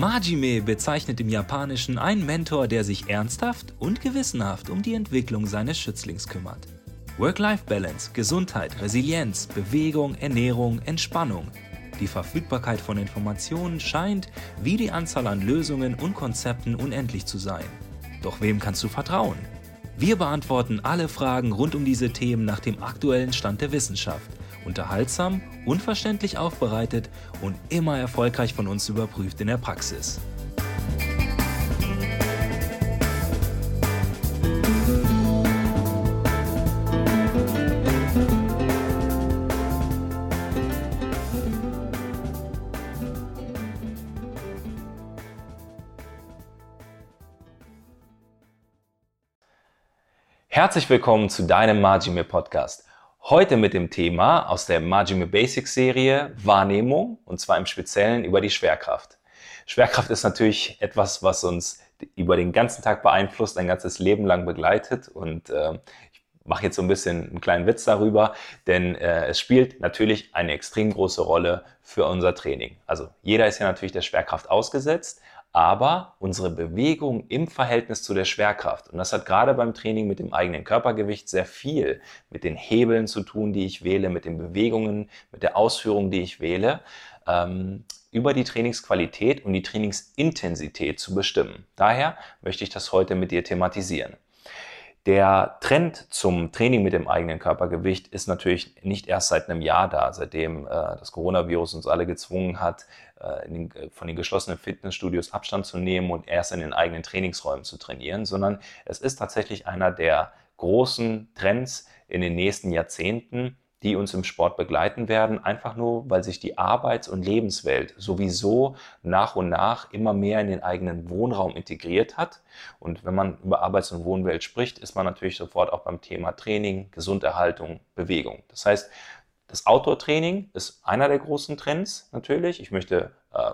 Majime bezeichnet im Japanischen einen Mentor, der sich ernsthaft und gewissenhaft um die Entwicklung seines Schützlings kümmert. Work-Life-Balance, Gesundheit, Resilienz, Bewegung, Ernährung, Entspannung. Die Verfügbarkeit von Informationen scheint wie die Anzahl an Lösungen und Konzepten unendlich zu sein. Doch wem kannst du vertrauen? Wir beantworten alle Fragen rund um diese Themen nach dem aktuellen Stand der Wissenschaft. Unterhaltsam, unverständlich aufbereitet und immer erfolgreich von uns überprüft in der Praxis. Herzlich willkommen zu deinem Majime Podcast. Heute mit dem Thema aus der Majime Basics Serie Wahrnehmung und zwar im Speziellen über die Schwerkraft. Schwerkraft ist natürlich etwas, was uns über den ganzen Tag beeinflusst, ein ganzes Leben lang begleitet und äh, ich mache jetzt so ein bisschen einen kleinen Witz darüber, denn äh, es spielt natürlich eine extrem große Rolle für unser Training. Also jeder ist ja natürlich der Schwerkraft ausgesetzt, aber unsere Bewegung im Verhältnis zu der Schwerkraft. Und das hat gerade beim Training mit dem eigenen Körpergewicht sehr viel mit den Hebeln zu tun, die ich wähle, mit den Bewegungen, mit der Ausführung, die ich wähle, ähm, über die Trainingsqualität und die Trainingsintensität zu bestimmen. Daher möchte ich das heute mit dir thematisieren. Der Trend zum Training mit dem eigenen Körpergewicht ist natürlich nicht erst seit einem Jahr da, seitdem äh, das Coronavirus uns alle gezwungen hat, äh, den, äh, von den geschlossenen Fitnessstudios Abstand zu nehmen und erst in den eigenen Trainingsräumen zu trainieren, sondern es ist tatsächlich einer der großen Trends in den nächsten Jahrzehnten, die uns im Sport begleiten werden, einfach nur, weil sich die Arbeits- und Lebenswelt sowieso nach und nach immer mehr in den eigenen Wohnraum integriert hat. Und wenn man über Arbeits- und Wohnwelt spricht, ist man natürlich sofort auch beim Thema Training, Gesunderhaltung, Bewegung. Das heißt, das Outdoor-Training ist einer der großen Trends natürlich. Ich möchte äh,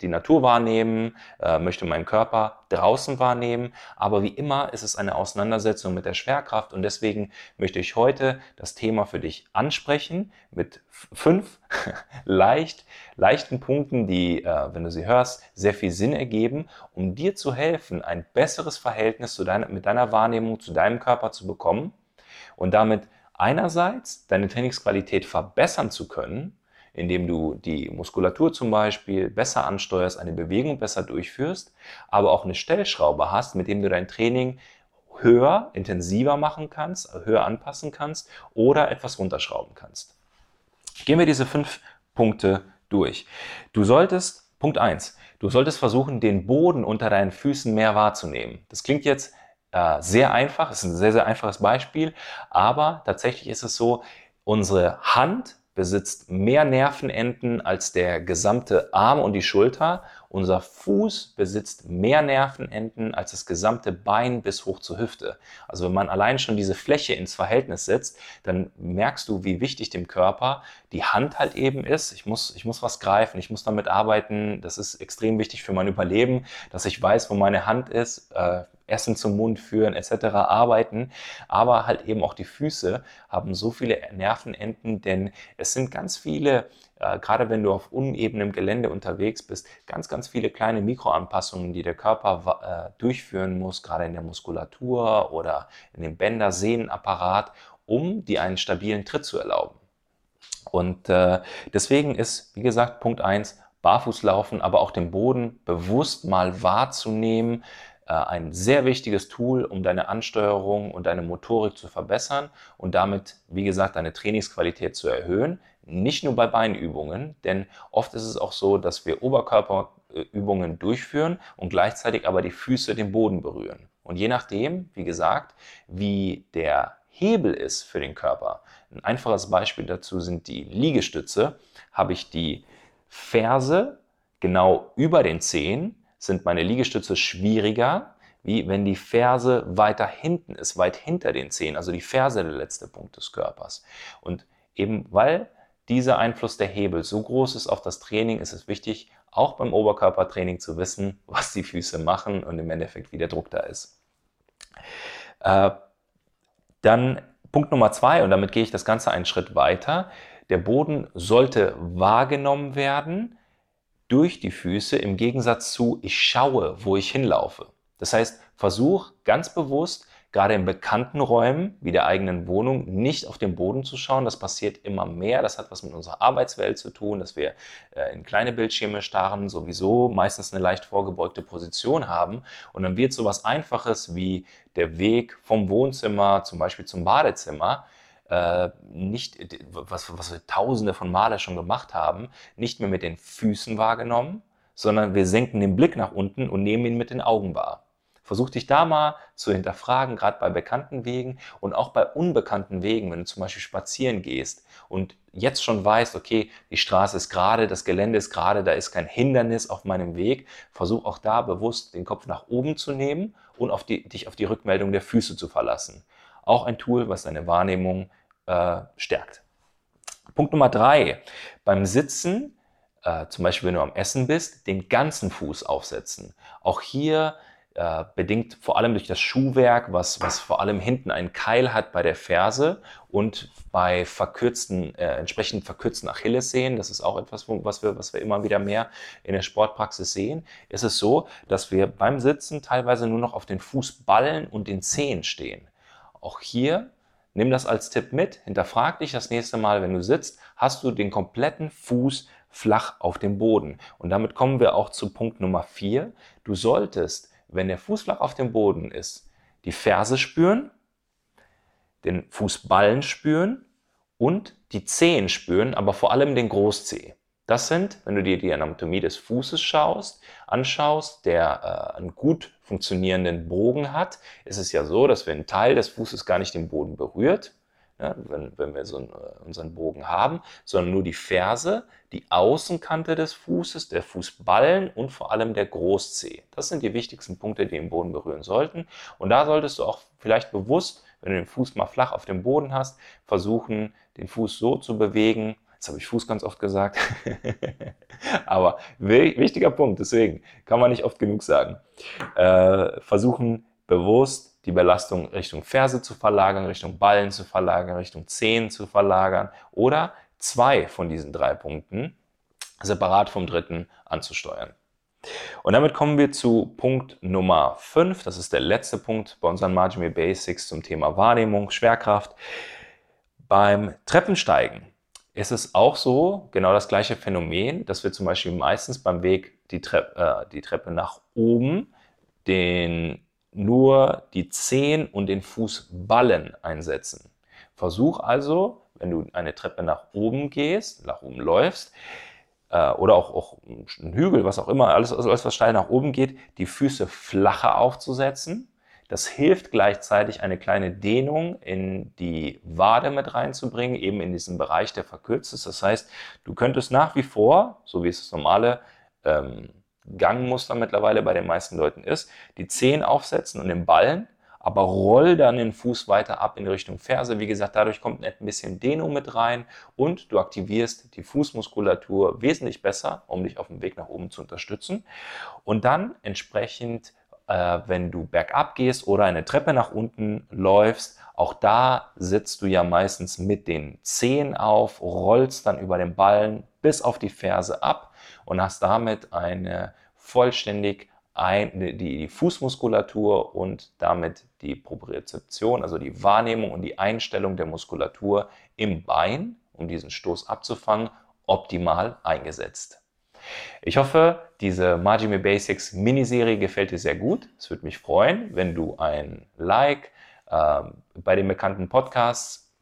die Natur wahrnehmen, äh, möchte meinen Körper draußen wahrnehmen. Aber wie immer ist es eine Auseinandersetzung mit der Schwerkraft und deswegen möchte ich heute das Thema für dich ansprechen mit fünf leicht, leichten Punkten, die, äh, wenn du sie hörst, sehr viel Sinn ergeben, um dir zu helfen, ein besseres Verhältnis zu deiner, mit deiner Wahrnehmung zu deinem Körper zu bekommen und damit einerseits deine Trainingsqualität verbessern zu können, indem du die Muskulatur zum Beispiel besser ansteuerst, eine Bewegung besser durchführst, aber auch eine Stellschraube hast, mit dem du dein Training höher, intensiver machen kannst, höher anpassen kannst oder etwas runterschrauben kannst. Gehen wir diese fünf Punkte durch. Du solltest, Punkt eins, du solltest versuchen, den Boden unter deinen Füßen mehr wahrzunehmen. Das klingt jetzt äh, sehr einfach, ist ein sehr, sehr einfaches Beispiel, aber tatsächlich ist es so, unsere Hand besitzt mehr Nervenenden als der gesamte Arm und die Schulter. Unser Fuß besitzt mehr Nervenenden als das gesamte Bein bis hoch zur Hüfte. Also wenn man allein schon diese Fläche ins Verhältnis setzt, dann merkst du, wie wichtig dem Körper die Hand halt eben ist. Ich muss, ich muss was greifen, ich muss damit arbeiten. Das ist extrem wichtig für mein Überleben, dass ich weiß, wo meine Hand ist. Äh, Essen zum Mund führen etc. arbeiten, aber halt eben auch die Füße haben so viele Nervenenden, denn es sind ganz viele, äh, gerade wenn du auf unebenem Gelände unterwegs bist, ganz, ganz viele kleine Mikroanpassungen, die der Körper äh, durchführen muss, gerade in der Muskulatur oder in dem Bänder-Sehnenapparat, um dir einen stabilen Tritt zu erlauben. Und äh, deswegen ist, wie gesagt, Punkt 1, Barfußlaufen, aber auch den Boden bewusst mal wahrzunehmen, ein sehr wichtiges Tool, um deine Ansteuerung und deine Motorik zu verbessern und damit, wie gesagt, deine Trainingsqualität zu erhöhen. Nicht nur bei Beinübungen, denn oft ist es auch so, dass wir Oberkörperübungen durchführen und gleichzeitig aber die Füße den Boden berühren. Und je nachdem, wie gesagt, wie der Hebel ist für den Körper. Ein einfaches Beispiel dazu sind die Liegestütze. Habe ich die Ferse genau über den Zehen, sind meine Liegestütze schwieriger, wie wenn die Ferse weiter hinten ist, weit hinter den Zehen, also die Ferse der letzte Punkt des Körpers. Und eben weil dieser Einfluss der Hebel so groß ist auf das Training, ist es wichtig, auch beim Oberkörpertraining zu wissen, was die Füße machen und im Endeffekt, wie der Druck da ist. Äh, dann Punkt Nummer zwei, und damit gehe ich das Ganze einen Schritt weiter. Der Boden sollte wahrgenommen werden, durch die Füße im Gegensatz zu ich schaue, wo ich hinlaufe. Das heißt, versuch ganz bewusst gerade in bekannten Räumen wie der eigenen Wohnung nicht auf den Boden zu schauen. Das passiert immer mehr. Das hat was mit unserer Arbeitswelt zu tun, dass wir äh, in kleine Bildschirme starren, sowieso meistens eine leicht vorgebeugte Position haben. Und dann wird so was Einfaches wie der Weg vom Wohnzimmer zum Beispiel zum Badezimmer äh, nicht, was, was wir tausende von Male schon gemacht haben, nicht mehr mit den Füßen wahrgenommen, sondern wir senken den Blick nach unten und nehmen ihn mit den Augen wahr. Versuch dich da mal zu hinterfragen, gerade bei bekannten Wegen und auch bei unbekannten Wegen, wenn du zum Beispiel spazieren gehst und jetzt schon weißt, okay, die Straße ist gerade, das Gelände ist gerade, da ist kein Hindernis auf meinem Weg, versuch auch da bewusst den Kopf nach oben zu nehmen und auf die, dich auf die Rückmeldung der Füße zu verlassen. Auch ein Tool, was deine Wahrnehmung äh, stärkt. Punkt Nummer drei. Beim Sitzen, äh, zum Beispiel wenn du am Essen bist, den ganzen Fuß aufsetzen. Auch hier äh, bedingt vor allem durch das Schuhwerk, was, was vor allem hinten einen Keil hat bei der Ferse und bei verkürzten, äh, entsprechend verkürzten Achillessehnen, das ist auch etwas, was wir, was wir immer wieder mehr in der Sportpraxis sehen, ist es so, dass wir beim Sitzen teilweise nur noch auf den Fußballen und den Zehen stehen. Auch hier nimm das als Tipp mit, hinterfrag dich das nächste Mal, wenn du sitzt, hast du den kompletten Fuß flach auf dem Boden. Und damit kommen wir auch zu Punkt Nummer vier. Du solltest wenn der Fuß flach auf dem Boden ist, die Ferse spüren, den Fußballen spüren und die Zehen spüren, aber vor allem den Großzeh. Das sind, wenn du dir die Anatomie des Fußes schaust, anschaust, der äh, einen gut funktionierenden Bogen hat, ist es ja so, dass wenn ein Teil des Fußes gar nicht den Boden berührt, ja, wenn, wenn wir so einen, äh, unseren Bogen haben, sondern nur die Ferse, die Außenkante des Fußes, der Fußballen und vor allem der Großzeh. Das sind die wichtigsten Punkte, die den Boden berühren sollten. Und da solltest du auch vielleicht bewusst, wenn du den Fuß mal flach auf dem Boden hast, versuchen, den Fuß so zu bewegen. Jetzt habe ich Fuß ganz oft gesagt. Aber wichtiger Punkt, deswegen kann man nicht oft genug sagen. Äh, versuchen bewusst die Belastung Richtung Ferse zu verlagern, Richtung Ballen zu verlagern, Richtung Zehen zu verlagern oder zwei von diesen drei Punkten separat vom dritten anzusteuern. Und damit kommen wir zu Punkt Nummer 5. Das ist der letzte Punkt bei unseren Marginal Basics zum Thema Wahrnehmung, Schwerkraft. Beim Treppensteigen ist es auch so, genau das gleiche Phänomen, dass wir zum Beispiel meistens beim Weg die, Trepp, äh, die Treppe nach oben den nur die Zehen und den Fußballen einsetzen. Versuch also, wenn du eine Treppe nach oben gehst, nach oben läufst, äh, oder auch, auch ein Hügel, was auch immer, alles, alles, was steil nach oben geht, die Füße flacher aufzusetzen. Das hilft gleichzeitig, eine kleine Dehnung in die Wade mit reinzubringen, eben in diesen Bereich, der verkürzt ist. Das heißt, du könntest nach wie vor, so wie es das normale ähm, Gangmuster mittlerweile bei den meisten Leuten ist, die Zehen aufsetzen und den Ballen, aber roll dann den Fuß weiter ab in Richtung Ferse. Wie gesagt, dadurch kommt ein bisschen Dehnung mit rein und du aktivierst die Fußmuskulatur wesentlich besser, um dich auf dem Weg nach oben zu unterstützen. Und dann entsprechend, äh, wenn du bergab gehst oder eine Treppe nach unten läufst, auch da sitzt du ja meistens mit den Zehen auf, rollst dann über den Ballen bis auf die Ferse ab und hast damit eine vollständig ein, die, die Fußmuskulatur und damit die Propriozeption, also die Wahrnehmung und die Einstellung der Muskulatur im Bein, um diesen Stoß abzufangen, optimal eingesetzt. Ich hoffe, diese Majime Basics Miniserie gefällt dir sehr gut. Es würde mich freuen, wenn du ein Like äh, bei den bekannten Podcasts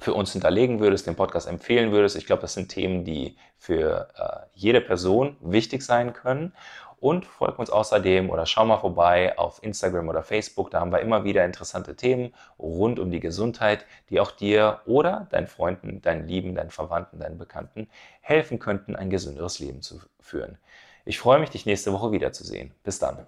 für uns hinterlegen würdest, den Podcast empfehlen würdest. Ich glaube, das sind Themen, die für äh, jede Person wichtig sein können. Und folg uns außerdem oder schau mal vorbei auf Instagram oder Facebook. Da haben wir immer wieder interessante Themen rund um die Gesundheit, die auch dir oder deinen Freunden, deinen Lieben, deinen Verwandten, deinen Bekannten helfen könnten, ein gesünderes Leben zu führen. Ich freue mich, dich nächste Woche wiederzusehen. Bis dann.